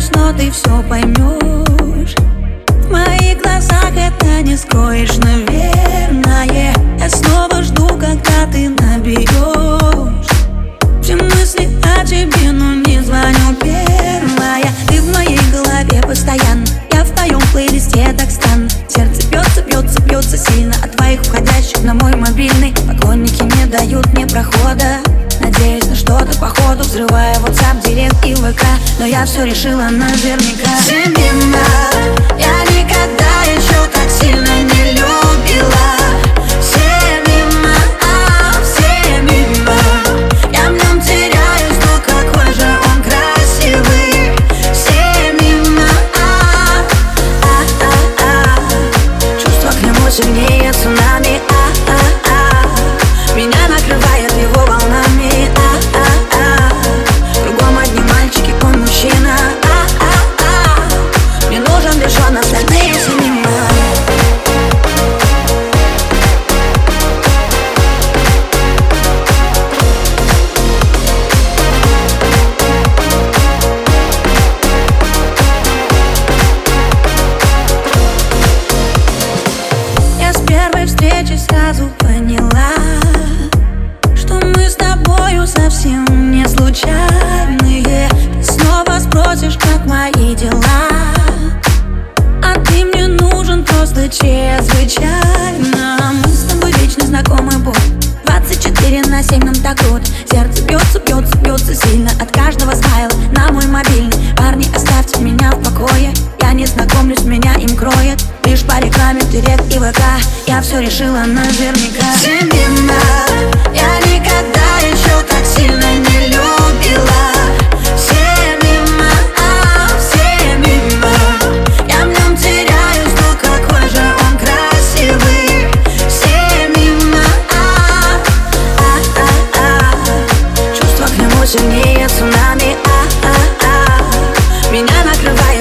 стараюсь, но ты все поймешь В моих глазах это не скроешь, наверное Я снова жду, когда ты наберешь Все мысли о тебе, но не звоню. Первая Ты в моей голове постоянно. Я в твоем плейлисте так странно. Сердце бьется, бьется, бьется сильно. От твоих уходящих на мой мобильный Поклонники не дают мне прохода. Надеюсь на что-то походу и ВК Но я все решила наверняка. Я чрезвычайно Мы с тобой вечно знакомы будем 24 на 7 нам так круто Сердце бьется, бьется, бьется сильно От каждого смайла на мой мобильный. Парни, оставьте меня в покое. Я не знакомлюсь, меня им кроет. Лишь по рекламе Директ и ВК. Я все решила наверняка. Семена Я никогда еще так сильно сильнее цунами а -а -а. Меня накрывает